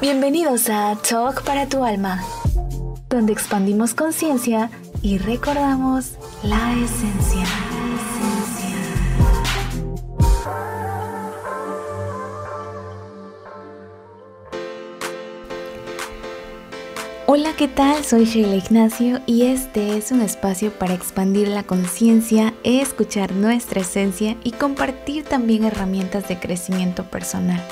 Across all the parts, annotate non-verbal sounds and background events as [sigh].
Bienvenidos a Talk para tu alma, donde expandimos conciencia y recordamos la esencia. ¿Qué tal? Soy Sheila Ignacio y este es un espacio para expandir la conciencia, escuchar nuestra esencia y compartir también herramientas de crecimiento personal.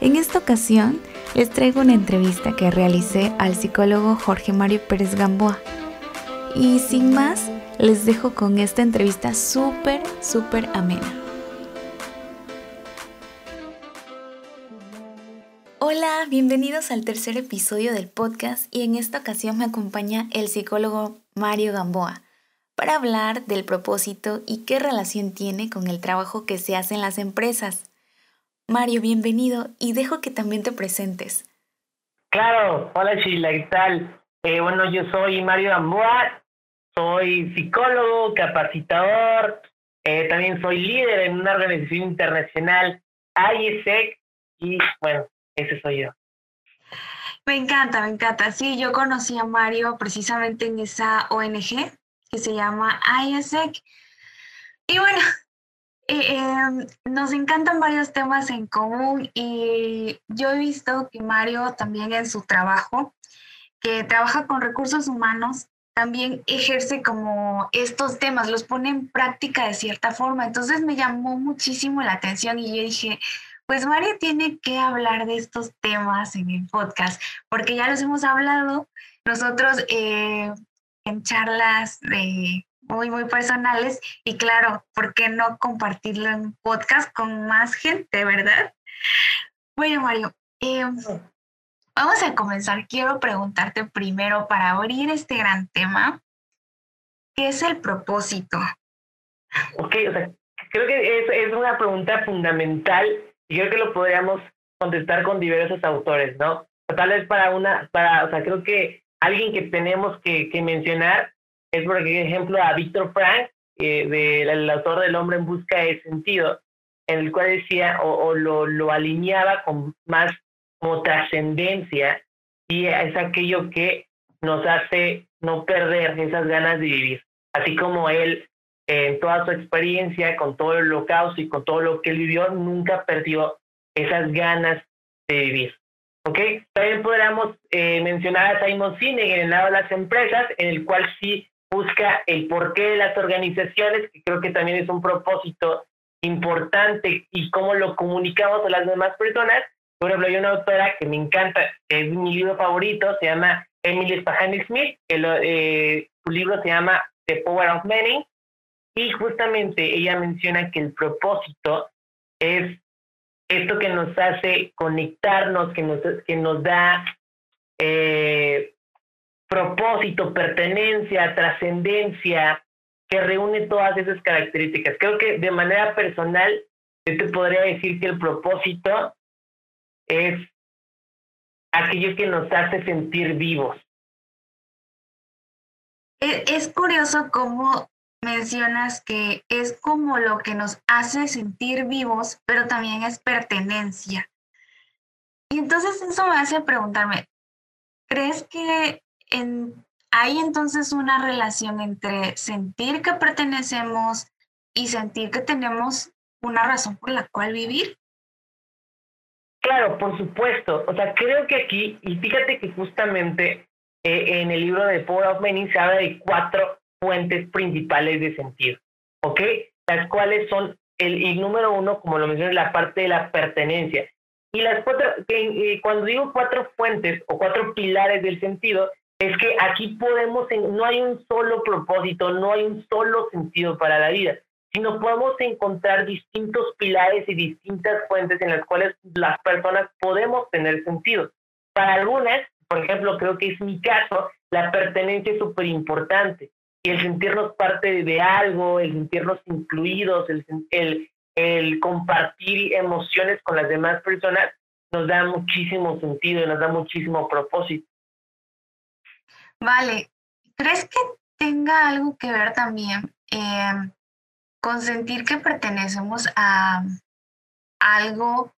En esta ocasión les traigo una entrevista que realicé al psicólogo Jorge Mario Pérez Gamboa. Y sin más, les dejo con esta entrevista súper, súper amena. Hola, bienvenidos al tercer episodio del podcast y en esta ocasión me acompaña el psicólogo Mario Gamboa para hablar del propósito y qué relación tiene con el trabajo que se hace en las empresas. Mario, bienvenido y dejo que también te presentes. Claro, hola Sheila, ¿qué tal? Eh, bueno, yo soy Mario Gamboa, soy psicólogo, capacitador, eh, también soy líder en una organización internacional, IESEC, y bueno, ese soy yo. Me encanta, me encanta. Sí, yo conocí a Mario precisamente en esa ONG que se llama IESEC. Y bueno, [laughs] eh, em, nos encantan varios temas en común y yo he visto que Mario también en su trabajo, que trabaja con recursos humanos, también ejerce como estos temas, los pone en práctica de cierta forma. Entonces me llamó muchísimo la atención y yo dije, pues Mario tiene que hablar de estos temas en el podcast, porque ya los hemos hablado nosotros eh, en charlas muy, muy personales y claro, ¿por qué no compartirlo en podcast con más gente, verdad? Bueno, Mario, eh, vamos a comenzar. Quiero preguntarte primero para abrir este gran tema, ¿qué es el propósito? Ok, o sea, creo que es, es una pregunta fundamental y creo que lo podríamos contestar con diversos autores, ¿no? tal vez para una, para, o sea, creo que alguien que tenemos que, mencionar es por ejemplo a Víctor Frank, eh, del autor del hombre en busca de sentido, en el cual decía o, lo, lo, alineaba con más como trascendencia y es aquello que nos hace no perder esas ganas de vivir. Así como él, en toda su experiencia, con todo el holocausto y con todo lo que él vivió, nunca perdió esas ganas de vivir. ¿Ok? También podríamos eh, mencionar a Simon Sinek en el lado de las empresas, en el cual sí busca el porqué de las organizaciones, que creo que también es un propósito importante y cómo lo comunicamos a las demás personas. Por ejemplo, hay una autora que me encanta, que es mi libro favorito, se llama Emily Spahani Smith, que eh, su libro se llama The Power of Many, y justamente ella menciona que el propósito es esto que nos hace conectarnos, que nos, que nos da eh, propósito, pertenencia, trascendencia, que reúne todas esas características. Creo que de manera personal, yo te podría decir que el propósito es aquello que nos hace sentir vivos. E, es curioso cómo mencionas que es como lo que nos hace sentir vivos, pero también es pertenencia. Y entonces eso me hace preguntarme, ¿crees que hay entonces una relación entre sentir que pertenecemos y sentir que tenemos una razón por la cual vivir. Claro, por supuesto. O sea, creo que aquí, y fíjate que justamente eh, en el libro de Power of Many se habla de cuatro fuentes principales de sentido, ¿ok? Las cuales son el, número uno, como lo mencioné, la parte de la pertenencia. Y las cuatro, cuando digo cuatro fuentes o cuatro pilares del sentido, es que aquí podemos, no hay un solo propósito, no hay un solo sentido para la vida, sino podemos encontrar distintos pilares y distintas fuentes en las cuales las personas podemos tener sentido. Para algunas, por ejemplo, creo que es mi caso, la pertenencia es súper importante el sentirnos parte de algo, el sentirnos incluidos, el, el, compartir emociones con las demás personas nos da muchísimo sentido y nos da muchísimo propósito. Vale, ¿crees que tenga algo que ver también eh, con sentir que pertenecemos a algo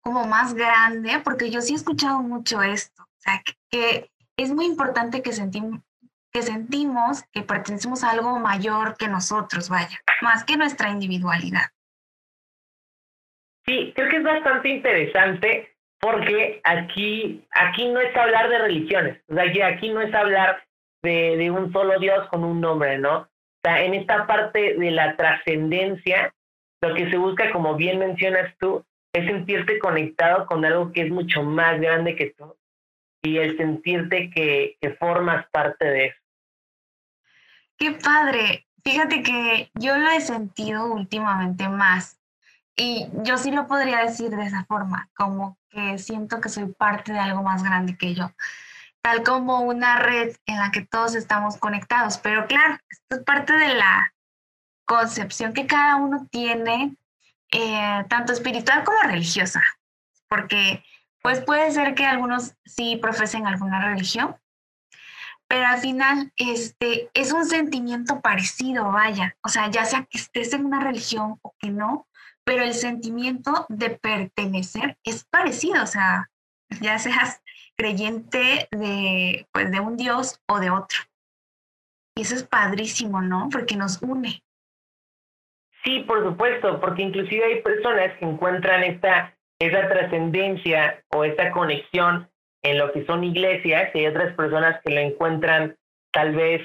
como más grande? Porque yo sí he escuchado mucho esto, que, es muy importante que, sentimos que sentimos que pertenecemos a algo mayor que nosotros, vaya, más que nuestra individualidad. Sí, creo que es bastante interesante porque aquí, aquí no es hablar de religiones, o sea, aquí no es hablar de, de un solo Dios con un nombre, ¿no? O sea, en esta parte de la trascendencia, lo que se busca, como bien mencionas tú, es sentirte conectado con algo que es mucho más grande que tú y el sentirte que, que formas parte de eso. Qué padre. Fíjate que yo lo he sentido últimamente más y yo sí lo podría decir de esa forma, como que siento que soy parte de algo más grande que yo, tal como una red en la que todos estamos conectados. Pero claro, esto es parte de la concepción que cada uno tiene, eh, tanto espiritual como religiosa, porque pues puede ser que algunos sí profesen alguna religión, pero al final este, es un sentimiento parecido, vaya, o sea, ya sea que estés en una religión o que no, pero el sentimiento de pertenecer es parecido, o sea, ya seas creyente de, pues, de un Dios o de otro. Y eso es padrísimo, ¿no? Porque nos une. Sí, por supuesto, porque inclusive hay personas que encuentran esta, esa trascendencia o esta conexión en lo que son iglesias y hay otras personas que lo encuentran tal vez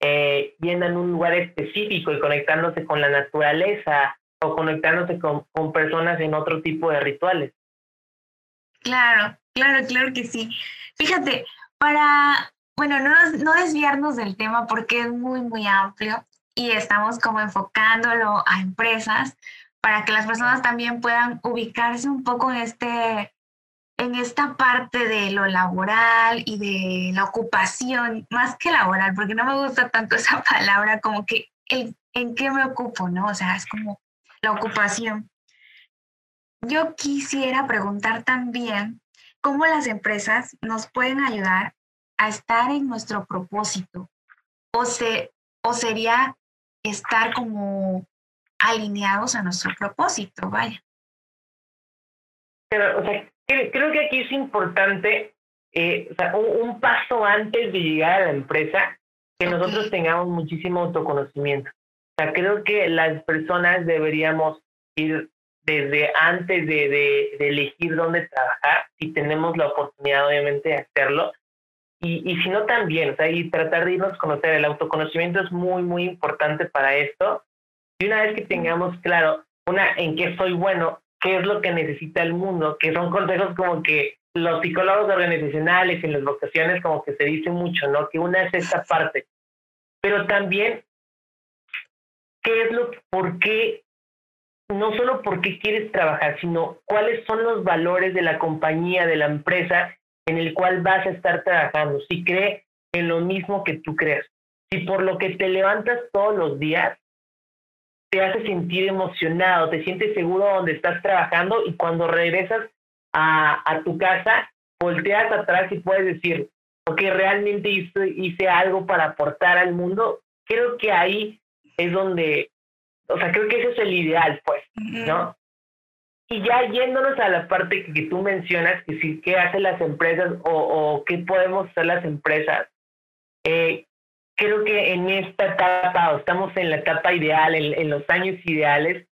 eh, yendo en un lugar específico y conectándose con la naturaleza o conectándose con, con personas en otro tipo de rituales. Claro, claro, claro que sí. Fíjate, para, bueno, no, no desviarnos del tema porque es muy, muy amplio y estamos como enfocándolo a empresas para que las personas también puedan ubicarse un poco en este en esta parte de lo laboral y de la ocupación, más que laboral, porque no me gusta tanto [laughs] esa palabra, como que el, en qué me ocupo, ¿no? O sea, es como la ocupación. Yo quisiera preguntar también cómo las empresas nos pueden ayudar a estar en nuestro propósito o, se, o sería estar como alineados a nuestro propósito, vaya. Pero, o creo que aquí es importante, eh, o sea, un, paso antes de llegar a la empresa, que nosotros tengamos muchísimo autoconocimiento. O sea, creo que las personas deberíamos ir desde antes de, de, elegir dónde trabajar, si tenemos la oportunidad obviamente de hacerlo, y, y si no también, o sea, y tratar de irnos a conocer. El autoconocimiento es muy, muy importante para esto. Y una vez que tengamos claro, una, en qué soy bueno, qué es lo que necesita el mundo, que son consejos como que los psicólogos organizacionales en las vocaciones como que se dice mucho, ¿no? Que una es esta parte, pero también qué es lo, por qué, no solo por qué quieres trabajar, sino cuáles son los valores de la compañía, de la empresa en el cual vas a estar trabajando. Si cree en lo mismo que tú crees, si por lo que te levantas todos los días te hace sentir emocionado, te sientes seguro donde estás trabajando y cuando regresas a, a tu casa, volteas atrás y puedes decir, ok, realmente hice, hice algo para aportar al mundo. Creo que ahí es donde, o sea, creo que ese es el ideal, pues, ¿no? Y ya yéndonos a la parte que, tú mencionas, que sí, qué hacen las empresas o, o qué podemos hacer las empresas, eh, creo que en esta etapa, o estamos en la etapa ideal, en, los años ideales,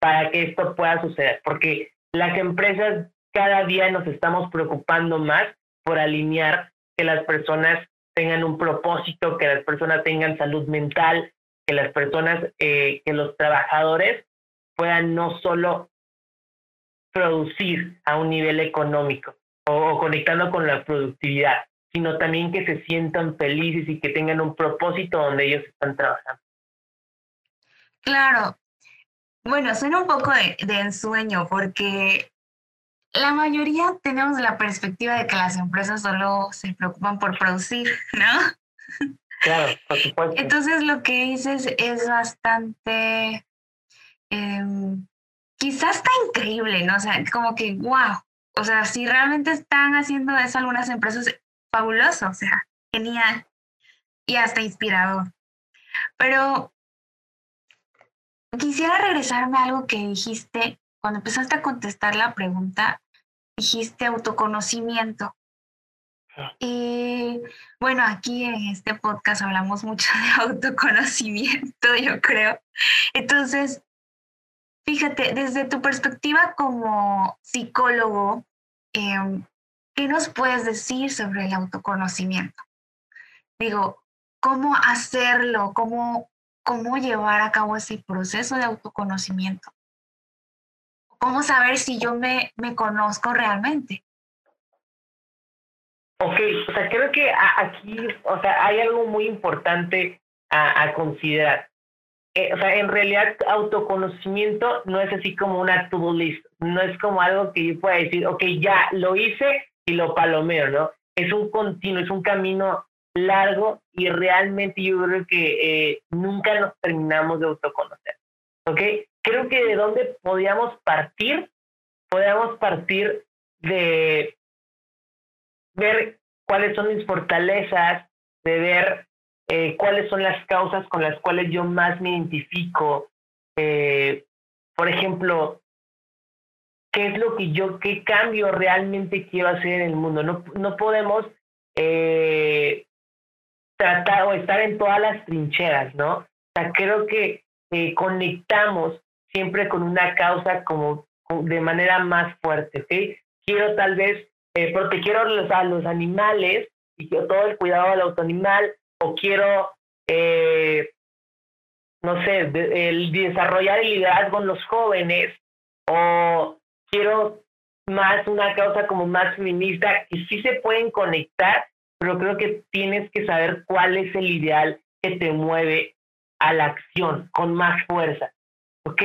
para que esto pueda suceder, porque las empresas cada día nos estamos preocupando más por alinear que las personas tengan un propósito, que las personas tengan salud mental, que las personas, eh, que los trabajadores puedan no solo producir a un nivel económico o, conectando con la productividad, sino también que se sientan felices y que tengan un propósito donde ellos están trabajando. Claro. Bueno, suena un poco de, de ensueño porque la mayoría tenemos la perspectiva de que las empresas solo se preocupan por producir, [laughs] ¿no? Claro, por supuesto. Entonces lo que dices es bastante, em, quizás está increíble, ¿no? O sea, como que, wow, o sea, si realmente están haciendo eso algunas empresas, fabuloso, o sea, genial y hasta inspirador. Pero quisiera regresarme a algo que dijiste cuando empezaste a contestar la pregunta, dijiste autoconocimiento. Y bueno, aquí en este podcast hablamos mucho de autoconocimiento, yo creo. Entonces, fíjate, desde tu perspectiva como psicólogo, em, ¿qué nos puedes decir sobre el autoconocimiento? Digo, ¿cómo hacerlo? ¿Cómo, cómo llevar a cabo ese proceso de autoconocimiento? ¿Cómo saber si yo me, me conozco realmente? Ok, o sea, creo que aquí, o sea, hay algo muy importante a, considerar. Eh, o sea, en realidad autoconocimiento no es así como una to-do list, no es como algo que yo pueda decir, ok, ya lo hice y lo palomeo, ¿no? Es un continuo, es un camino largo y realmente yo creo que eh, nunca nos terminamos de autoconocer, ¿ok? Creo que de dónde podíamos partir, podíamos partir de ver cuáles son mis fortalezas, de ver eh, cuáles son las causas con las cuales yo más me identifico. Eh, por ejemplo, qué es lo que yo, qué cambio realmente quiero hacer en el mundo. No, no podemos eh, tratar o estar en todas las trincheras, ¿no? O sea, creo que conectamos siempre con una causa como de manera más fuerte, ¿ok? Quiero tal vez eh, proteger a los, animales y todo el cuidado del auto animal, o quiero, eh, no sé, el desarrollar el liderazgo en los jóvenes, o quiero más una causa como más feminista, y sí se pueden conectar, pero creo que tienes que saber cuál es el ideal que te mueve a la acción con más fuerza. ¿Ok?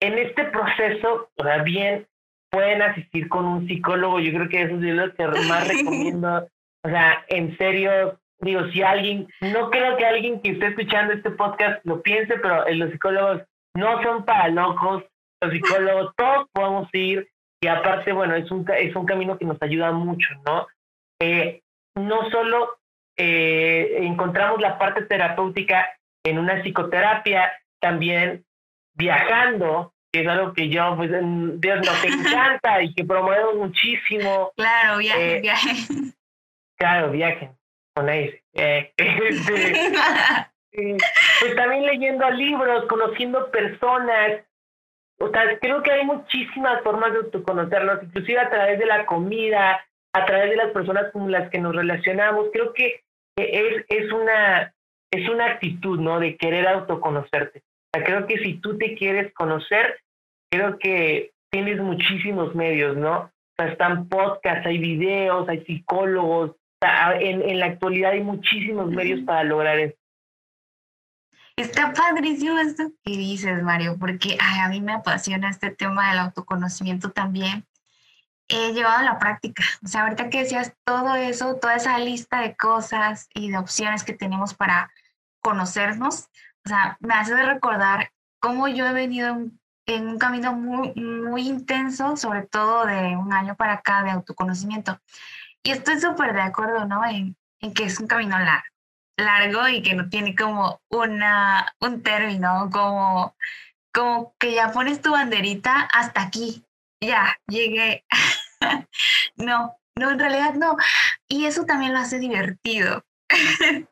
En este proceso, o bien pueden asistir con un psicólogo. Yo creo que eso es lo que más [laughs] recomiendo. O sea, en serio, digo, si alguien, no creo que alguien que esté escuchando este podcast lo piense, pero los psicólogos no son para locos. Los psicólogos, todos podemos ir. Y aparte, bueno, es un, es un camino que nos ayuda mucho, ¿no? Eh, no solo eh, encontramos la parte terapéutica en una psicoterapia, también viajando, que es algo que yo, pues, Dios nos encanta y que promovemos muchísimo. Claro, viajen, eh, viajen. Claro, viajen, con eh, [laughs] este, [laughs] pues también leyendo libros, conociendo personas. O sea, creo que hay muchísimas formas de autoconocernos, inclusive a través de la comida, a través de las personas con las que nos relacionamos. Creo que es, es, una, es una actitud, ¿no? De querer autoconocerte creo que si tú te quieres conocer, creo que tienes muchísimos medios, ¿no? O sea, están podcasts, hay videos, hay psicólogos. en, en la actualidad hay muchísimos medios para lograr eso. Está padrísimo esto que dices, Mario, porque a mí me apasiona este tema del autoconocimiento también. He llevado a la práctica. O sea, ahorita que decías todo eso, toda esa lista de cosas y de opciones que tenemos para conocernos, o sea, me hace recordar cómo yo he venido en, un camino muy, muy intenso, sobre todo de un año para acá de autoconocimiento. Y estoy súper de acuerdo, ¿no? En, en, que es un camino largo, largo y que no tiene como una, un término, como, como que ya pones tu banderita hasta aquí, ya, llegué. [laughs] no, no, en realidad no. Y eso también lo hace divertido. [laughs]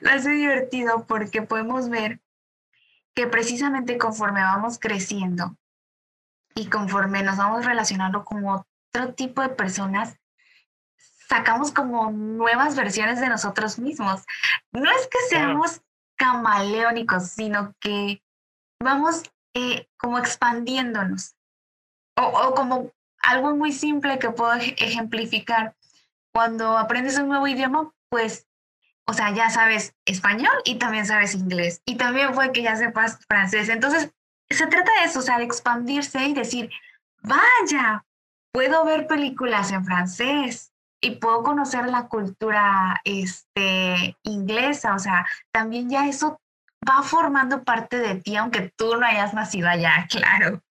lo hace divertido porque podemos ver que precisamente conforme vamos creciendo y conforme nos vamos relacionando con otro tipo de personas, sacamos como nuevas versiones de nosotros mismos. No es que seamos camaleónicos, sino que vamos eh, como expandiéndonos. O, o, como algo muy simple que puedo ejemplificar. Cuando aprendes un nuevo idioma, pues o sea, ya sabes español y también sabes inglés. Y también fue que ya sepas francés. Entonces, se trata de eso, o sea, de expandirse y decir, vaya, puedo ver películas en francés y puedo conocer la cultura este, inglesa. O sea, también ya eso va formando parte de ti, aunque tú no hayas nacido allá, [laughs] claro.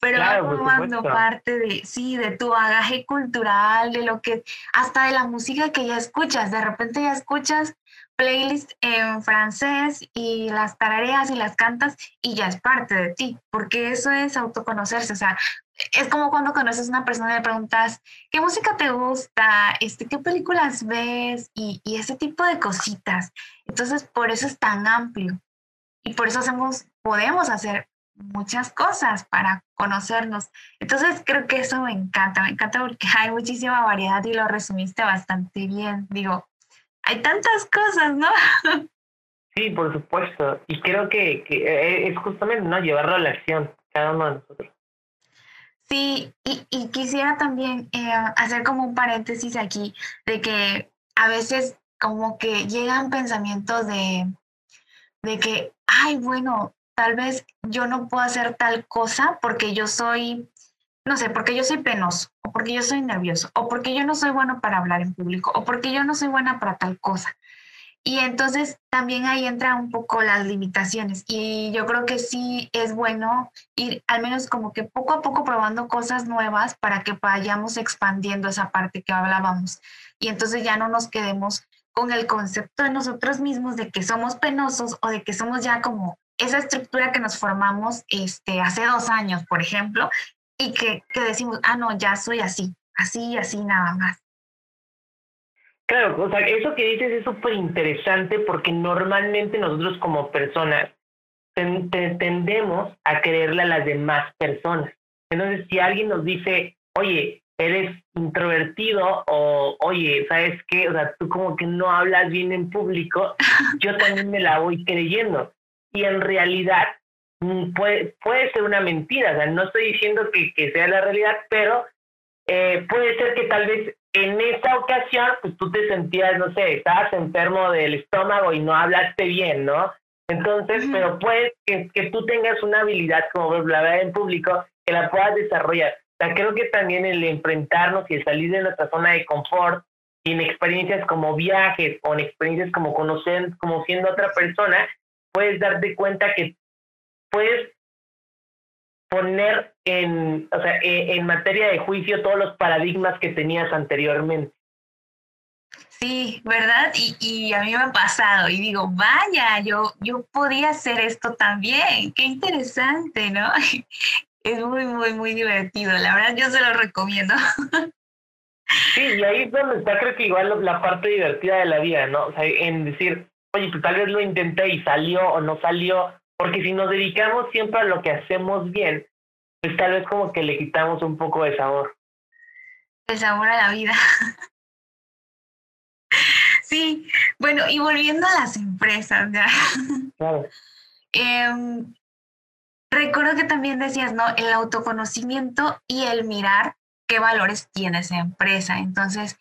Pero va formando parte de, sí, de tu bagaje cultural, de lo que, hasta de la música que ya escuchas. De repente ya escuchas playlist en francés y las tarareas y las cantas y ya es parte de ti, porque eso es autoconocerse, o sea, es como cuando conoces a una persona y le preguntas, ¿qué música te gusta? Este, ¿Qué películas ves? Y, y ese tipo de cositas. Entonces, por eso es tan amplio. Y por eso hacemos, podemos hacer muchas cosas para conocernos. Entonces, creo que eso me encanta, me encanta porque [laughs] hay muchísima variedad y lo resumiste bastante bien. Digo, hay tantas cosas, ¿no? [laughs] Sí, por supuesto. Y creo que, que eh, es justamente, ¿no? Llevarlo a la acción, cada uno de nosotros. Sí, y, quisiera también eh, hacer como un paréntesis aquí de que a veces como que llegan pensamientos de, de que, ay, bueno, tal vez yo no puedo hacer tal cosa porque yo soy, no sé, porque yo soy penoso, o porque yo soy nervioso, o porque yo no soy bueno para hablar en público, o porque yo no soy buena para tal cosa. Y entonces también ahí entra un poco las limitaciones y yo creo que sí es bueno ir al menos como que poco a poco probando cosas nuevas para que vayamos expandiendo esa parte que hablábamos y entonces ya no nos quedemos con el concepto de nosotros mismos de que somos penosos o de que somos ya como esa estructura que nos formamos este, hace dos años, por ejemplo, y que, que decimos, ah, no, ya soy así, así, así nada más. Claro, o sea, eso que dices es súper interesante porque normalmente nosotros como personas tendemos a creerle a las demás personas. Entonces, si alguien nos dice, oye, eres introvertido o, oye, ¿sabes qué? O sea, tú como que no hablas bien en público, [laughs] yo también me la voy creyendo. Y en realidad mm, puede, puede ser una mentira, o sea, no estoy diciendo que, que sea la realidad, pero eh, puede ser que tal vez en esa ocasión, pues tú te sentías, no sé, estabas enfermo del estómago y no hablaste bien, ¿no? Entonces, pero puedes que, que, tú tengas una habilidad como hablar en público, que la puedas desarrollar. O sea, creo que también el enfrentarnos y el salir de nuestra zona de confort y en experiencias como viajes o en experiencias como conocer, como siendo otra persona, puedes darte cuenta que puedes poner en, o sea, e, en, materia de juicio todos los paradigmas que tenías anteriormente. Sí, ¿verdad? Y, y, a mí me ha pasado y digo, vaya, yo, yo podía hacer esto también, qué interesante, ¿no? [laughs] Es muy, muy, muy divertido, la verdad yo se lo recomiendo. [laughs] Sí, y ahí es donde está creo que igual la parte divertida de la vida, ¿no? O sea, en decir, oye, pues tal vez lo intenté y salió o no salió, porque si nos dedicamos siempre a lo que hacemos bien, pues tal vez como que le quitamos un poco de sabor. De sabor a la vida. [laughs] sí, bueno, y volviendo a las empresas, ya. [laughs] Claro. Em, recuerdo que también decías, ¿no? El autoconocimiento y el mirar qué valores tiene esa empresa. Entonces,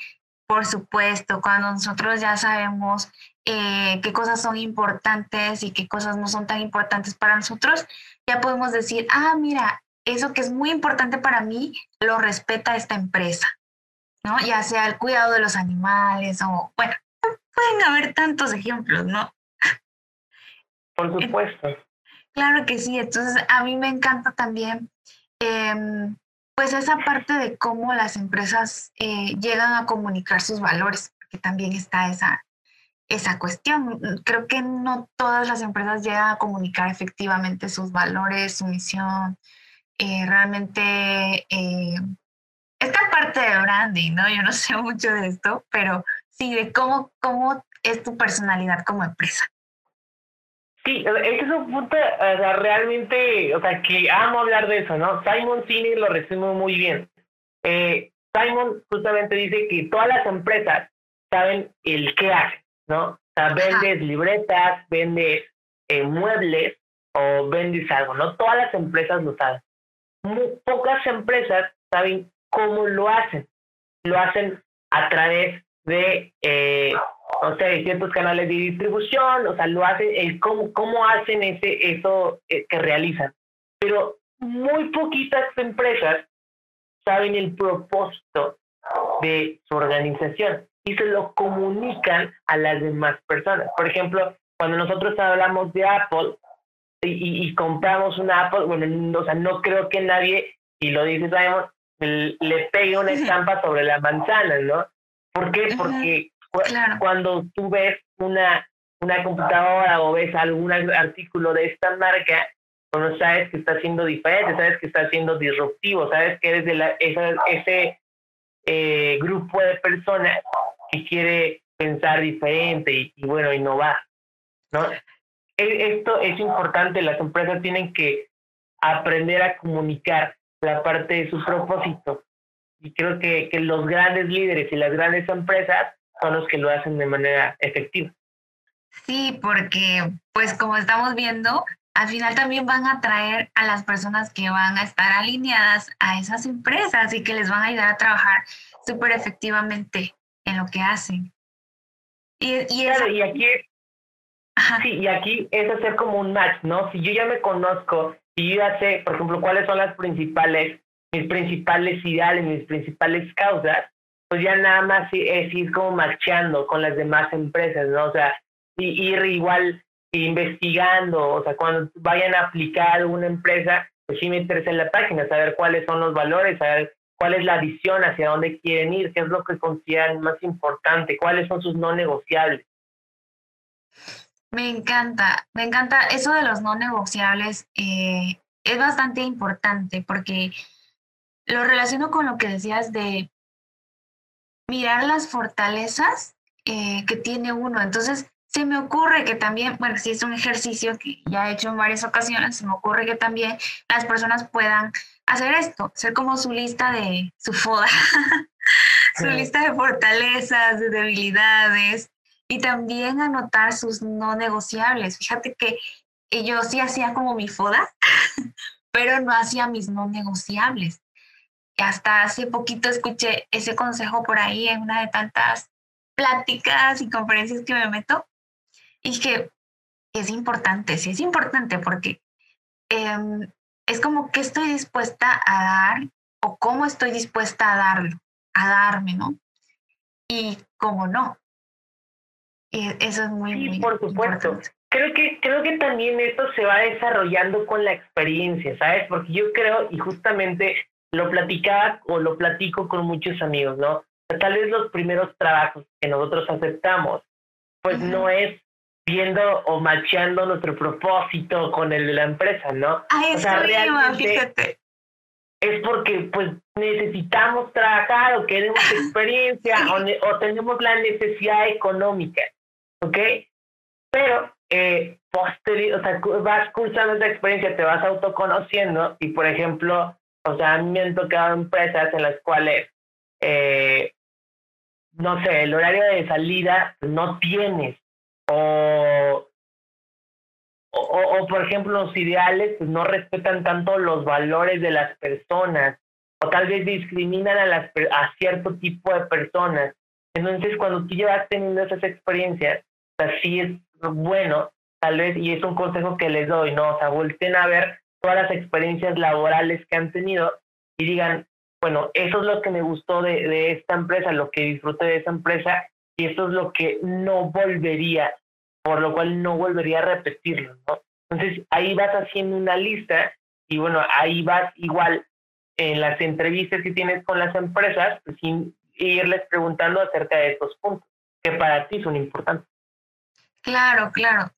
por supuesto, cuando nosotros ya sabemos eh, qué cosas son importantes y qué cosas no son tan importantes para nosotros, ya podemos decir, ah, mira, eso que es muy importante para mí, lo respeta esta empresa, ¿no? Ya sea el cuidado de los animales o, bueno, pueden haber tantos ejemplos, ¿no? Por supuesto. Claro que sí, entonces a mí me encanta también, em, pues esa parte de cómo las empresas eh, llegan a comunicar sus valores, porque también está esa, esa cuestión. Creo que no todas las empresas llegan a comunicar efectivamente sus valores, su misión. Eh, realmente eh, esta parte de branding, ¿no? Yo no [laughs] sé mucho de esto, pero sí, de cómo, cómo es tu personalidad como empresa. Sí, ese es un punto realmente, o sea, que amo hablar de eso, ¿no? Simon Sinek lo resume muy bien. Eh, Simon justamente dice que todas las empresas saben el qué hacen. ¿No? O sea, vendes libretas, vendes eh, muebles o vendes algo, ¿no? Todas las empresas lo saben. Muy pocas empresas saben cómo lo hacen. Lo hacen a través de, eh, no sé, ciertos canales de distribución, o sea, lo hacen, el cómo, cómo hacen ese, eso eh, que realizan. Pero muy poquitas empresas saben el propósito de su organización y se lo comunican a las demás personas. Por ejemplo, cuando nosotros hablamos de Apple y, compramos una Apple, bueno, o sea, no creo que nadie, y lo dice Simon, le pegue una estampa sobre la manzana, ¿no? ¿Por qué? Porque cuando tú ves una, una computadora o ves algún artículo de esta marca, bueno, sabes que está siendo diferente, sabes que está siendo disruptivo, sabes que eres de la, ese eh, grupo de personas que quiere pensar diferente y, y, bueno, innovar, ¿no? E, esto es importante, las empresas tienen que aprender a comunicar la parte de su propósito. Y creo que, que los grandes líderes y las grandes empresas son los que lo hacen de manera efectiva. Sí, porque pues como estamos viendo, al final también van a atraer a las personas que van a estar alineadas a esas empresas y que les van a ayudar a trabajar súper efectivamente en lo que hacen. Y, y, claro, y aquí sí, y aquí es hacer como un match, ¿no? Si yo ya me conozco, si yo ya sé, por ejemplo, cuáles son las principales, mis principales ideales, mis principales causas, pues ya nada más es ir como marchando con las demás empresas, ¿no? O sea, ir igual investigando, o sea, cuando vayan a aplicar alguna empresa, pues sí me interesa en la página, saber cuáles son los valores, saber cuál es la visión, hacia dónde quieren ir, qué es lo que consideran más importante, cuáles son sus no negociables. Me encanta, me encanta eso de los no negociables. Eh, es bastante importante porque lo relaciono con lo que decías de mirar las fortalezas eh, que tiene uno. Entonces, se me ocurre que también, bueno, si es un ejercicio que ya he hecho en varias ocasiones, se me ocurre que también las personas puedan hacer esto, ser como su lista de su foda, [laughs] su lista de fortalezas, de debilidades, y también anotar sus no negociables. Fíjate que yo sí hacía como mi foda, [laughs] pero no hacía mis no negociables. Hasta hace poquito escuché ese consejo por ahí en una de tantas pláticas y conferencias que me meto y que es importante, sí es importante porque em, es como que estoy dispuesta a dar o cómo estoy dispuesta a darlo, a darme, ¿no? Y cómo no. Eso es muy, sí, por supuesto. Creo que, creo que también esto se va desarrollando con la experiencia, ¿sabes? Porque yo creo, y justamente lo platicaba o lo platico con muchos amigos, ¿no? tal vez los primeros trabajos que nosotros aceptamos, pues no es viendo o macheando nuestro propósito con el de la empresa, ¿no? o sea, realmente Es porque pues necesitamos trabajar o queremos experiencia o, o tenemos la necesidad económica. ¿ok? Pero eh, posterior, o sea, vas cursando esa experiencia, te vas autoconociendo y, por ejemplo, o sea, a mí me han tocado empresas en las cuales, eh, no sé, el horario de salida no tienes o, o, o, por ejemplo, los ideales pues, no respetan tanto los valores de las personas o tal vez discriminan a, las, a cierto tipo de personas. Entonces, cuando tú llevas teniendo esas experiencias, sí es bueno, tal vez, y es un consejo que les doy, ¿no? O sea, volten a ver todas las experiencias laborales que han tenido y digan, bueno, eso es lo que me gustó de, de esta empresa, lo que disfruté de esa empresa, y eso es lo que no volvería, por lo cual no volvería a repetirlo, ¿no? Entonces ahí vas haciendo una lista y bueno, ahí vas igual en las entrevistas que tienes con las empresas, pues, sin irles preguntando acerca de estos puntos que para ti son importantes. Claro, claro.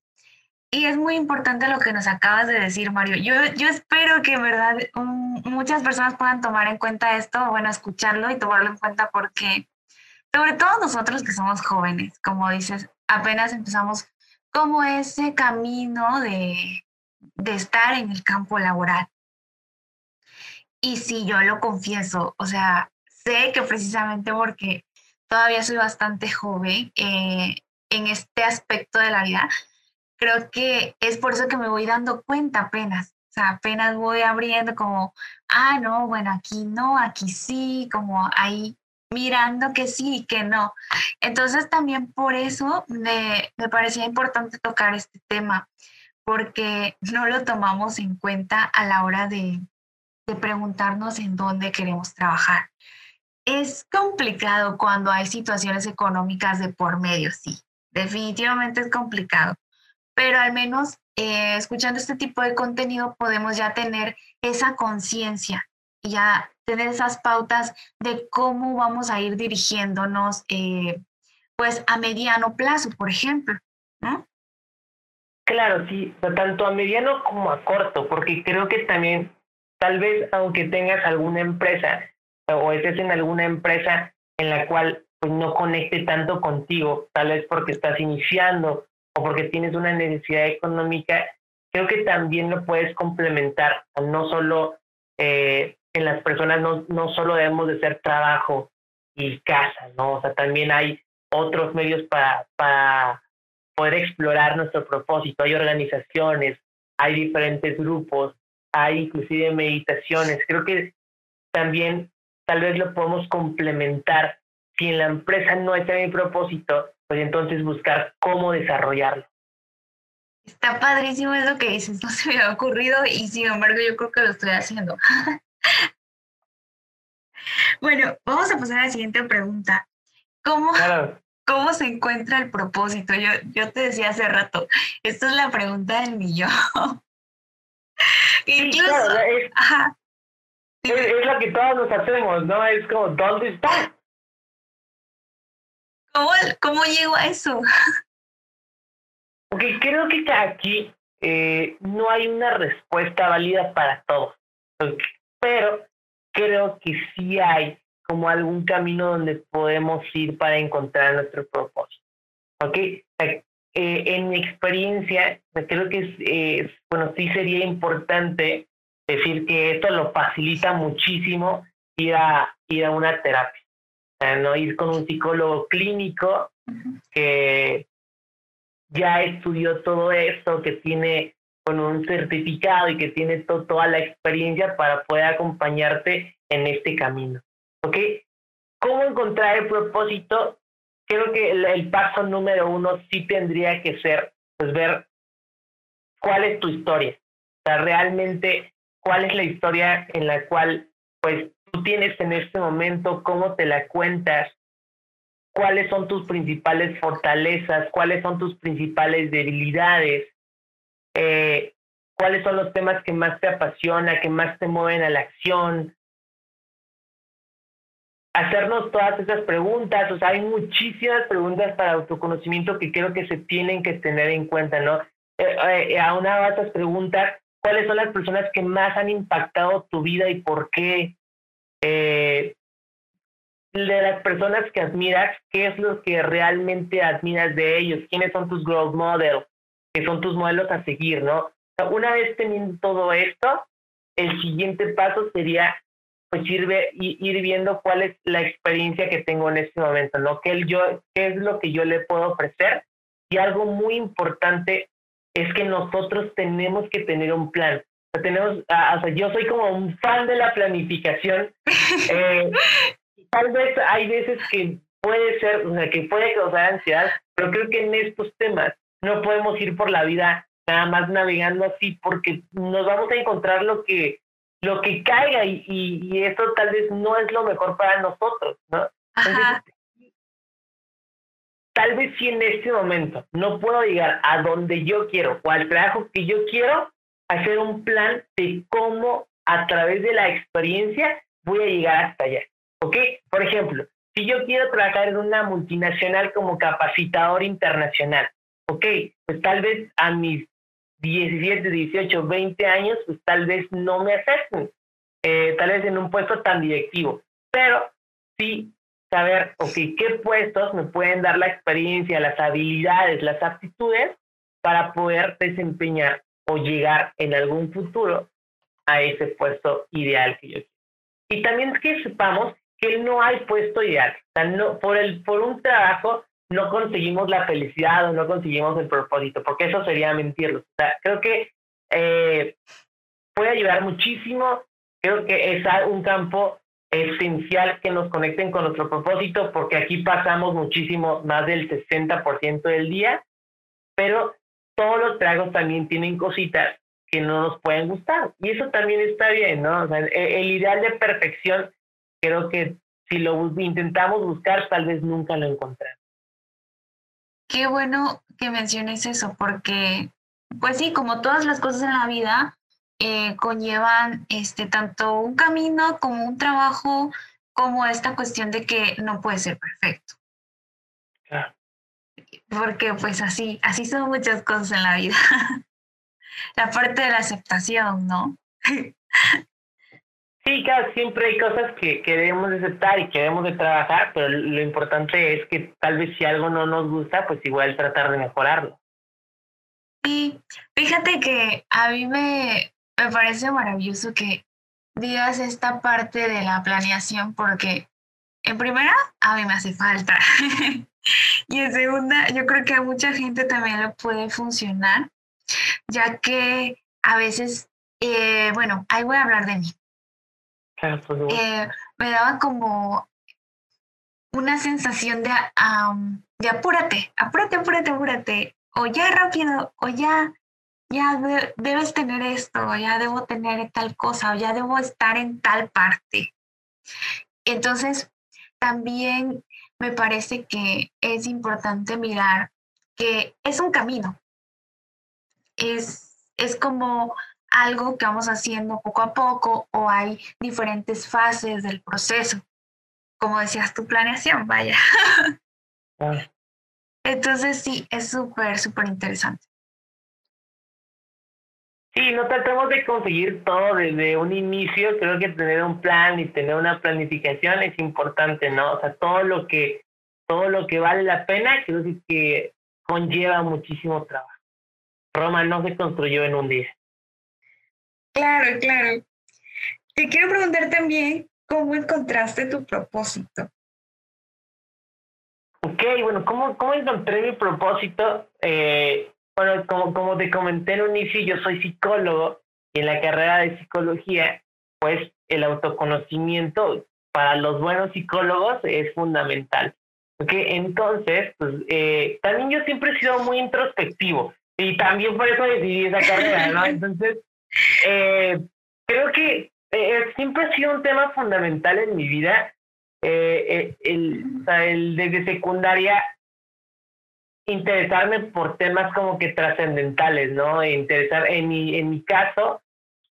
Y es muy importante lo que nos acabas de decir, Mario. Yo, yo espero que en verdad muchas personas puedan tomar en cuenta esto, bueno, escucharlo y tomarlo en cuenta porque, sobre todo nosotros que somos jóvenes, como dices, apenas empezamos como ese camino de, de estar en el campo laboral. Y sí, yo lo confieso, o sea, sé que precisamente porque todavía soy bastante joven, eh, en este aspecto de la vida, creo que es por eso que me voy dando cuenta apenas. O sea, apenas voy abriendo como, ah, no, bueno, aquí no, aquí sí, como ahí mirando que sí y que no. Entonces también por eso me, me parecía importante tocar este tema, porque no lo tomamos en cuenta a la hora de, de preguntarnos en dónde queremos trabajar. Es complicado cuando hay situaciones económicas de por medio, sí definitivamente es complicado, pero al menos eh, escuchando este tipo de contenido podemos ya tener esa conciencia y ya tener esas pautas de cómo vamos a ir dirigiéndonos eh, pues a mediano plazo, por ejemplo. Claro, sí, tanto a mediano como a corto, porque creo que también, tal vez aunque tengas alguna empresa o estés en alguna empresa en la cual pues, no conecte tanto contigo, tal vez porque estás iniciando o porque tienes una necesidad económica, creo que también lo puedes complementar, no solo eh, en las personas, no, no solo debemos de ser trabajo y casa, ¿no? O sea, también hay otros medios para, para poder explorar nuestro propósito. Hay organizaciones, hay diferentes grupos, hay inclusive meditaciones. Creo que también tal vez lo podemos complementar. Si en la empresa no está mi propósito, pues entonces buscar cómo desarrollarlo. Está padrísimo eso que dices, no se me ha ocurrido y sin embargo yo creo que lo estoy haciendo. [laughs] bueno, vamos a pasar a la siguiente pregunta. ¿Cómo, [laughs] ¿Cómo se encuentra el propósito? Yo, yo te decía hace rato, esta es la pregunta del millón. [laughs] Incluso, es, Es, lo que todos nos hacemos, ¿no? Es como, ¿dónde está? ¿Cómo, cómo llego a eso? [laughs] Porque creo que aquí eh, no hay una respuesta válida para todos, pero creo que sí hay como algún camino donde podemos ir para encontrar nuestro propósito. ¿Ok? Eh, en mi experiencia, creo que es, bueno, sí sería importante decir que esto lo facilita muchísimo ir a, ir a una terapia, no ir con un psicólogo clínico que ya estudió todo esto, que tiene con un certificado y que tiene toda la experiencia para poder acompañarte en este camino. ¿Ok? ¿Cómo encontrar el propósito? Creo que el, paso número uno sí tendría que ser, pues, ver cuál es tu historia. O sea, realmente, cuál es la historia en la cual, pues, tú tienes en este momento, cómo te la cuentas, cuáles son tus principales fortalezas, cuáles son tus principales debilidades, eh, cuáles son los temas que más te apasiona, que más te mueven a la acción, hacernos todas esas preguntas, o sea, hay muchísimas preguntas para autoconocimiento que creo que se tienen que tener en cuenta, ¿no? Eh, eh, a una de esas preguntas, ¿cuáles son las personas que más han impactado tu vida y por qué? Eh, de las personas que admiras, ¿qué es lo que realmente admiras de ellos? ¿Quiénes son tus growth models? Que son tus modelos a seguir, ¿no? una vez teniendo todo esto, el siguiente paso sería pues sirve ir viendo cuál es la experiencia que tengo en este momento, ¿no? ¿Qué, yo, qué es lo que yo le puedo ofrecer? Y algo muy importante es que nosotros tenemos que tener un plan. O sea, tenemos, ah, o sea, yo soy como un fan de la planificación. [laughs] Eh, tal vez hay veces que puede ser, o sea, que puede causar ansiedad, pero creo que en estos temas no podemos ir por la vida nada más navegando así porque nos vamos a encontrar lo que lo que caiga y, y, eso tal vez no es lo mejor para nosotros, ¿no? tal vez si en este momento no puedo llegar a donde yo quiero o al trabajo que yo quiero, hacer un plan de cómo a través de la experiencia voy a llegar hasta allá. ¿Ok? Por ejemplo, si yo quiero trabajar en una multinacional como capacitador internacional, ok, pues tal vez a mis 17, 18, 20 años, pues tal vez no me acepten, eh, tal vez en un puesto tan directivo, pero sí saber, ok, qué puestos me pueden dar la experiencia, las habilidades, las aptitudes para poder desempeñar o llegar en algún futuro a ese puesto ideal que yo quiero. Y también que sepamos que no hay puesto ideal. O sea, no, por, el, por un trabajo no conseguimos la felicidad o no conseguimos el propósito, porque eso sería mentirlo. Creo que eh, puede ayudar muchísimo, creo que es un campo esencial que nos conecten con nuestro propósito, porque aquí pasamos muchísimo, más del 60% del día, pero todos los tragos también tienen cositas que no nos pueden gustar, y eso también está bien, ¿no? El, el ideal de perfección, creo que si lo intentamos buscar, tal vez nunca lo encontramos. Qué bueno que menciones eso, porque, pues sí, como todas las cosas en la vida, eh, conllevan este, tanto un camino como un trabajo, como esta cuestión de que no puede ser perfecto. Porque pues así, así son muchas cosas en la vida. [laughs] la parte de la aceptación, ¿no? [laughs] Sí, claro, siempre hay cosas que, queremos aceptar y que debemos de trabajar, pero lo importante es que tal vez si algo no nos gusta, pues igual tratar de mejorarlo. Sí, fíjate que a mí me, me parece maravilloso que digas esta parte de la planeación porque en primera a mí me hace falta [laughs] y en segunda yo creo que a mucha gente también le puede funcionar ya que a veces, eh, bueno, ahí voy a hablar de mí. Eh, me daba como una sensación de, de apúrate, apúrate, apúrate, apúrate, o ya rápido, o ya, ya debes tener esto, o ya debo tener tal cosa, o ya debo estar en tal parte. Entonces, también me parece que es importante mirar que es un camino, es, es como algo que vamos haciendo poco a poco o hay diferentes fases del proceso. Como decías, tu planeación, vaya. Ah. Entonces sí, es súper, súper interesante. Sí, no tratamos de conseguir todo desde un inicio. Creo que tener un plan y tener una planificación es importante, ¿no? O sea, todo lo que, todo lo que vale la pena, creo que conlleva muchísimo trabajo. Roma no se construyó en un día. Claro, claro. Te quiero preguntar también cómo encontraste tu propósito. Ok, bueno, ¿cómo, cómo encontré mi propósito? Eh, bueno, como, como te comenté en un inicio, yo soy psicólogo y en la carrera de psicología, pues el autoconocimiento para los buenos psicólogos es fundamental. Okay, entonces, pues eh, también yo siempre he sido muy introspectivo. Y también por eso decidí esa carrera, ¿no? [laughs] Entonces, eh, creo que eh, siempre ha sido un tema fundamental en mi vida. Eh, sea, el desde secundaria interesarme por temas como que trascendentales, ¿no? E interesar, en mi, en mi caso,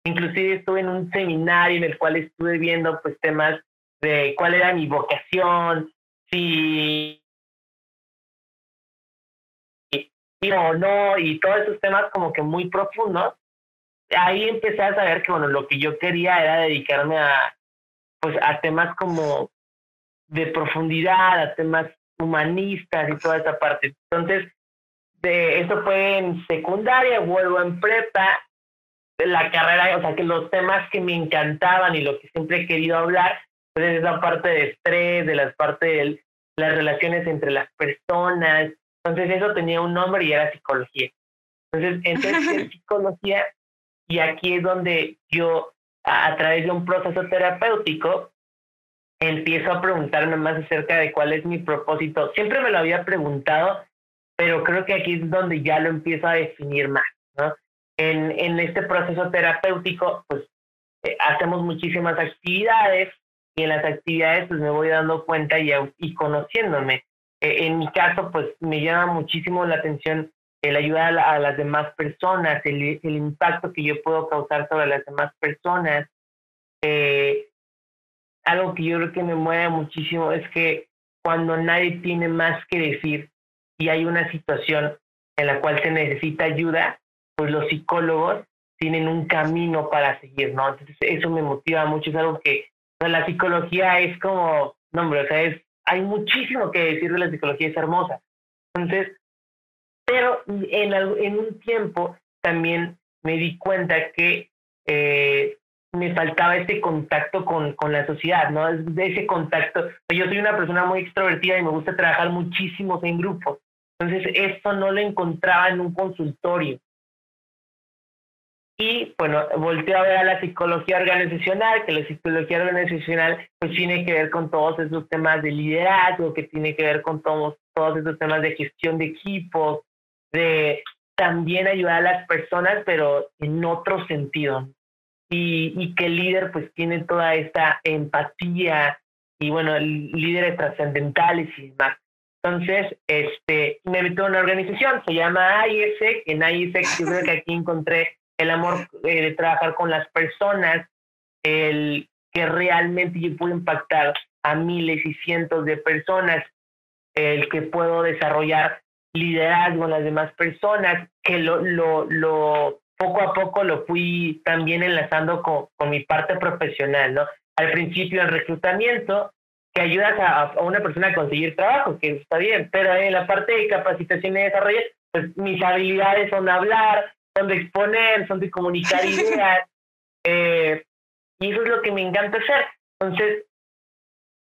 inclusive estuve en un seminario en el cual estuve viendo pues temas de cuál era mi vocación, si o no, y todos esos temas como que muy profundos, ahí empecé a saber que, bueno, lo que yo quería era dedicarme a, pues, a temas como de profundidad, a temas humanistas y toda esa parte. Entonces, de, eso fue en secundaria, vuelvo en prepa, la carrera, o sea, que los temas que me encantaban y lo que siempre he querido hablar, pues es la parte de estrés, de las partes de las relaciones entre las personas, entonces eso tenía un nombre y era psicología. Entonces entonces [laughs] psicología y aquí es donde yo a, través de un proceso terapéutico empiezo a preguntarme más acerca de cuál es mi propósito. Siempre me lo había preguntado, pero creo que aquí es donde ya lo empiezo a definir más, ¿no? En, en este proceso terapéutico, pues eh, hacemos muchísimas actividades y en las actividades pues me voy dando cuenta y, y conociéndome. Eh, en mi caso, pues me llama muchísimo la atención el ayudar a, las demás personas, el, el, impacto que yo puedo causar sobre las demás personas. Eh, algo que yo creo que me mueve muchísimo es que cuando nadie tiene más que decir y hay una situación en la cual se necesita ayuda, pues los psicólogos tienen un camino para seguir, ¿no? Entonces eso me motiva mucho, es algo que la psicología es como, no, hombre, o sea, es hay muchísimo que decir de la psicología, es hermosa. Entonces, pero en, en un tiempo también me di cuenta que eh, me faltaba ese contacto con, con la sociedad, ¿no? De ese contacto. Yo soy una persona muy extrovertida y me gusta trabajar muchísimo en grupos. Entonces, esto no lo encontraba en un consultorio. Y bueno, volteo a ver a la psicología organizacional, que la psicología organizacional pues tiene que ver con todos esos temas de liderazgo, que tiene que ver con todos, todos esos temas de gestión de equipos, de también ayudar a las personas, pero en otro sentido. Y, y que el líder pues tiene toda esta empatía y bueno, líderes trascendentales y demás. Entonces, este, me metí a una organización, se llama IESEC. En IESEC [laughs] yo creo que aquí encontré el amor eh, de trabajar con las personas, el que realmente yo puedo impactar a miles y cientos de personas, el que puedo desarrollar liderazgo en las demás personas, que lo, lo, lo poco a poco lo fui también enlazando con, con mi parte profesional, ¿no? Al principio en reclutamiento, que ayudas a, a, una persona a conseguir trabajo, que está bien, pero en la parte de capacitación y desarrollo, pues mis habilidades son hablar, son de exponer, son de comunicar [laughs] ideas, eh, y eso es lo que me encanta hacer. Entonces,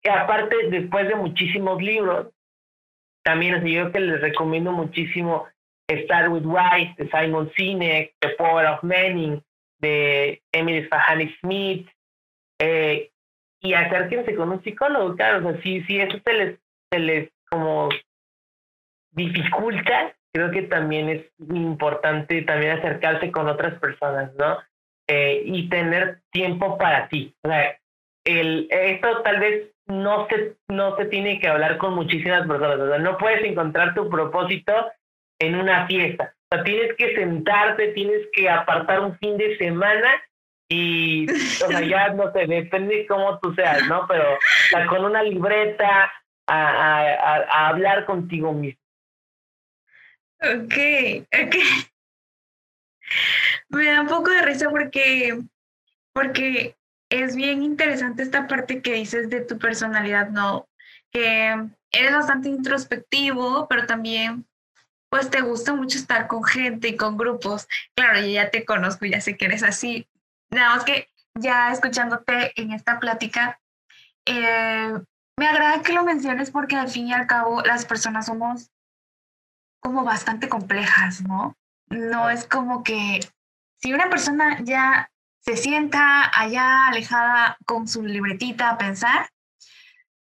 aparte, después de muchísimos libros, también yo que les recomiendo muchísimo Start with Why de Simon Sinek, The Power of Many de Emily Fahani Smith, eh, y acérquense con un psicólogo, claro, o sea, si, si eso se les, se les como dificulta, creo que también es importante también acercarse con otras personas, ¿no? Eh, y tener tiempo para ti. O sea, el, esto tal vez no se, no se tiene que hablar con muchísimas personas. O sea, no puedes encontrar tu propósito en una fiesta. O sea, tienes que sentarte, tienes que apartar un fin de semana y, o sea, ya no sé, depende de cómo tú seas, ¿no? Pero con una libreta a, a, a hablar contigo mismo. Ok, ok. Me da un poco de risa porque, porque es bien interesante esta parte que dices de tu personalidad, ¿no? Que eres bastante introspectivo, pero también pues te gusta mucho estar con gente y con grupos. Claro, yo ya te conozco, ya sé que eres así. Nada más que ya escuchándote en esta plática, eh, me agrada que lo menciones porque al fin y al cabo las personas somos como bastante complejas, ¿no? No es como que si una persona ya se sienta allá alejada con su libretita a pensar,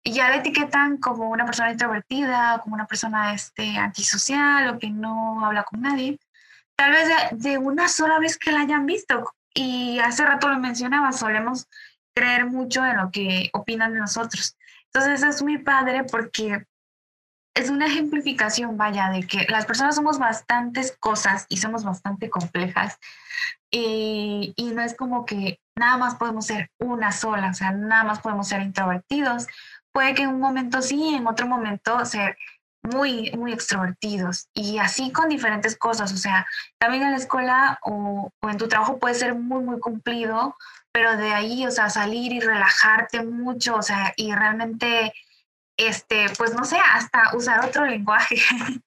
y ya la etiquetan como una persona introvertida, como una persona este, antisocial o que no habla con nadie, tal vez de, una sola vez que la hayan visto. Y hace rato lo mencionaba, solemos creer mucho en lo que opinan de nosotros. Entonces es muy padre porque es una ejemplificación, vaya, de que las personas somos bastantes cosas y somos bastante complejas. Y, y, no es como que nada más podemos ser una sola, o sea, nada más podemos ser introvertidos. Puede que en un momento sí, en otro momento ser muy, muy extrovertidos. Y así con diferentes cosas, o sea, también en la escuela o, o en tu trabajo puede ser muy, muy cumplido, pero de ahí, o sea, salir y relajarte mucho, o sea, y realmente este, pues no sé, hasta usar otro lenguaje. [laughs]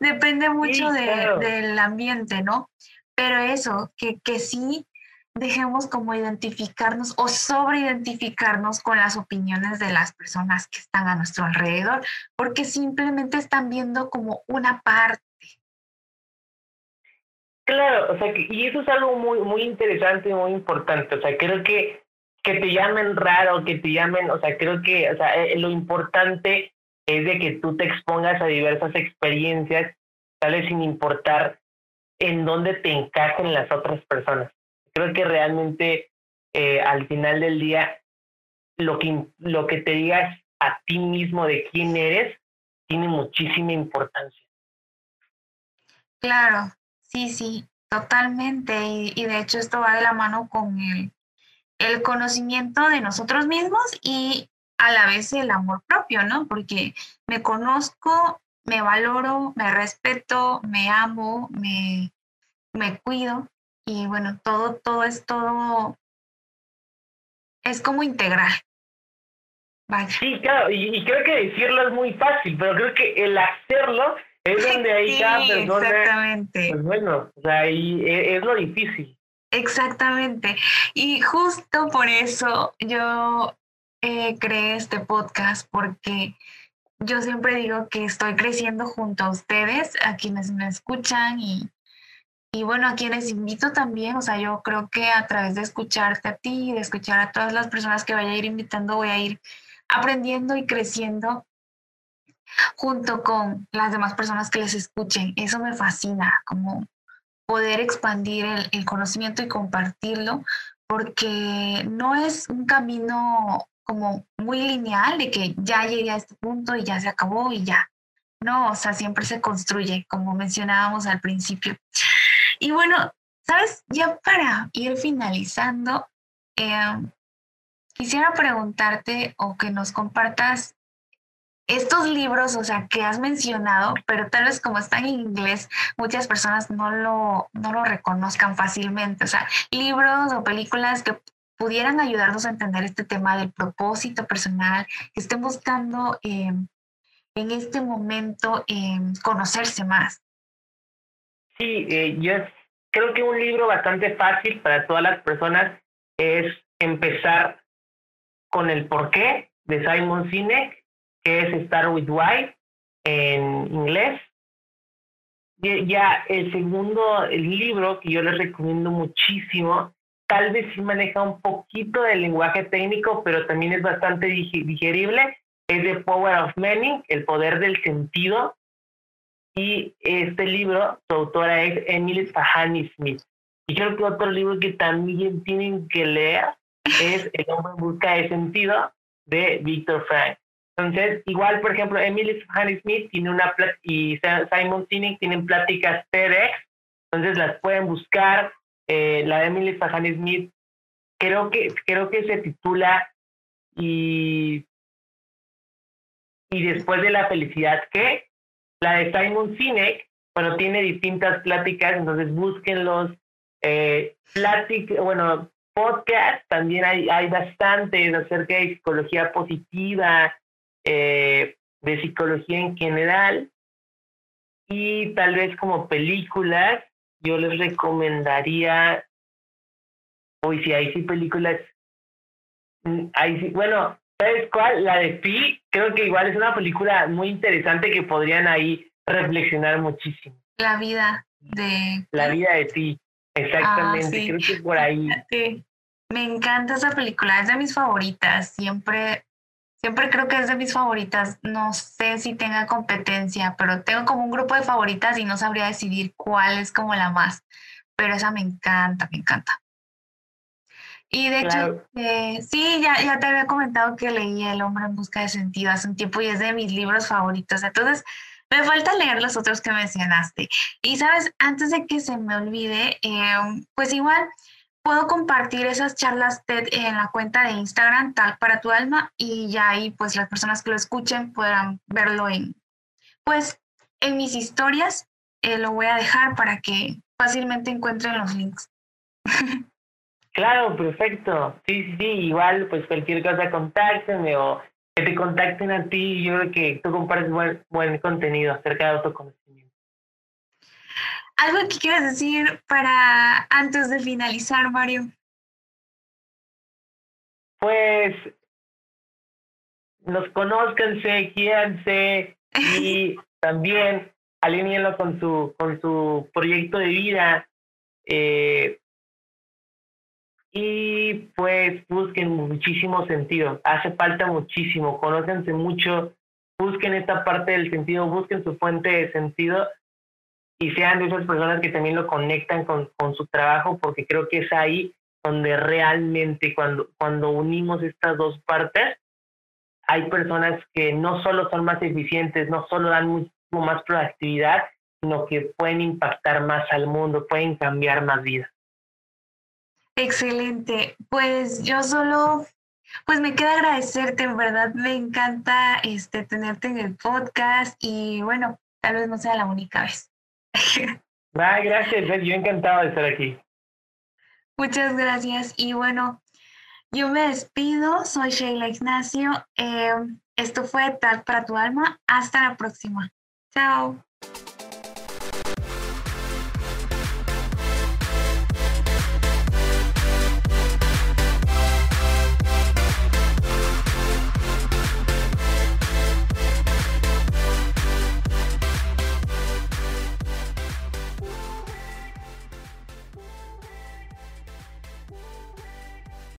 Depende mucho de, del ambiente, ¿no? Pero eso, que, que sí dejemos como identificarnos o sobreidentificarnos con las opiniones de las personas que están a nuestro alrededor, porque simplemente están viendo como una parte. Claro, o sea, y eso es algo muy, muy interesante y muy importante. O sea, creo que que te llamen raro, que te llamen, o sea, creo que o sea, eh, lo importante es de que tú te expongas a diversas experiencias, tal vez sin importar en dónde te encajen las otras personas. Creo que realmente eh, al final del día lo que, lo que te digas a ti mismo de quién eres tiene muchísima importancia. Claro, sí, sí, totalmente. Y, y de hecho esto va de la mano con el el conocimiento de nosotros mismos y a la vez el amor propio, ¿no? Porque me conozco, me valoro, me respeto, me amo, me, me cuido y bueno, todo, todo es todo, es como integral. Vaya. Sí, claro, y, creo que decirlo es muy fácil, pero creo que el hacerlo es [laughs] donde ahí cada persona. Exactamente. Pues bueno, o sea, ahí es, es lo difícil. Exactamente. Y justo por eso yo eh, creé este podcast, porque yo siempre digo que estoy creciendo junto a ustedes, a quienes me escuchan y, y bueno, a quienes invito también. O sea, yo creo que a través de escucharte a ti, de escuchar a todas las personas que vaya a ir invitando, voy a ir aprendiendo y creciendo junto con las demás personas que les escuchen. Eso me fascina, como poder expandir el, conocimiento y compartirlo, porque no es un camino como muy lineal de que ya llegué a este punto y ya se acabó y ya. ¿no? O sea, siempre se construye, como mencionábamos al principio. Y bueno, sabes, ya para ir finalizando, em, quisiera preguntarte o que nos compartas estos libros, o sea, que has mencionado, pero tal vez como están en inglés, muchas personas no lo, no lo reconozcan fácilmente. O sea, libros o películas que pudieran ayudarnos a entender este tema del propósito personal, que estén buscando em, en este momento em, conocerse más. Sí, eh, yo creo que un libro bastante fácil para todas las personas es empezar con el porqué de Simon Sinek, que es Start with Why en inglés. Ya el segundo el libro que yo les recomiendo muchísimo tal vez sí maneja un poquito de lenguaje técnico, pero también es bastante digerible. Es The Power of Meaning, El Poder del Sentido. Y este libro, su autora es Emily Fahani Smith. Y creo que otro libro que también tienen que leer es El hombre en busca de sentido de Victor Frank. Entonces, igual, por ejemplo, Emily Fahani Smith tiene una y Simon Sinek tienen pláticas TEDx, entonces las pueden buscar, eh, la de Emily Fahani Smith, creo que, creo que se titula y, y después de la felicidad que la de Simon Sinek, bueno, tiene distintas pláticas, entonces búsquenlos. Eh, bueno, podcast, también hay, hay bastantes acerca de psicología positiva, eh, de psicología en general, y tal vez como películas, yo les recomendaría, hoy si hay sí películas, mm, hay sí, bueno, ¿sabes cuál? La de Pi, creo que igual es una película muy interesante que podrían ahí reflexionar muchísimo. La vida de... La vida de Pi, exactamente, ah, creo que por ahí. [laughs] Sí. Me encanta esa película, es de mis favoritas, siempre Siempre creo que es de mis favoritas. No sé si tenga competencia, pero tengo como un grupo de favoritas y no sabría decidir cuál es como la más. Pero esa me encanta, me encanta. Y de hecho, eh, sí, ya, ya te había comentado que leí El hombre en busca de sentido hace un tiempo y es de mis libros favoritos. Entonces, me falta leer los otros que mencionaste. Y sabes, antes de que se me olvide, eh, pues igual puedo compartir esas charlas TED en la cuenta de Instagram, tal para tu alma, y ya ahí pues las personas que lo escuchen podrán verlo en, pues, en mis historias. Eh, lo voy a dejar para que fácilmente encuentren los links. [laughs] Claro, perfecto. Sí, sí, sí, igual pues cualquier cosa contáctenme o que te contacten a ti. Yo creo que tú compartes buen, buen contenido acerca de autoconocimiento. ¿Algo que quieras decir para antes de finalizar, Mario? Pues nos conózcanse, quiéranse y [laughs] también alíñenlo con su, con su proyecto de vida. Eh, y pues busquen muchísimo sentido. Hace falta muchísimo. Conócense mucho. Busquen esta parte del sentido. Busquen su fuente de sentido y sean de esas personas que también lo conectan con, con su trabajo, porque creo que es ahí donde realmente cuando, cuando unimos estas dos partes, hay personas que no solo son más eficientes, no solo dan mucho más proactividad, sino que pueden impactar más al mundo, pueden cambiar más vidas. Excelente. Pues yo solo, pues me queda agradecerte, en verdad me encanta este tenerte en el podcast y bueno, tal vez no sea la única vez. Gracias, yo encantado de estar aquí. Muchas gracias. Y bueno, yo me despido, soy Sheila Ignacio. Eh, esto fue Tal para tu alma. Hasta la próxima. Chao.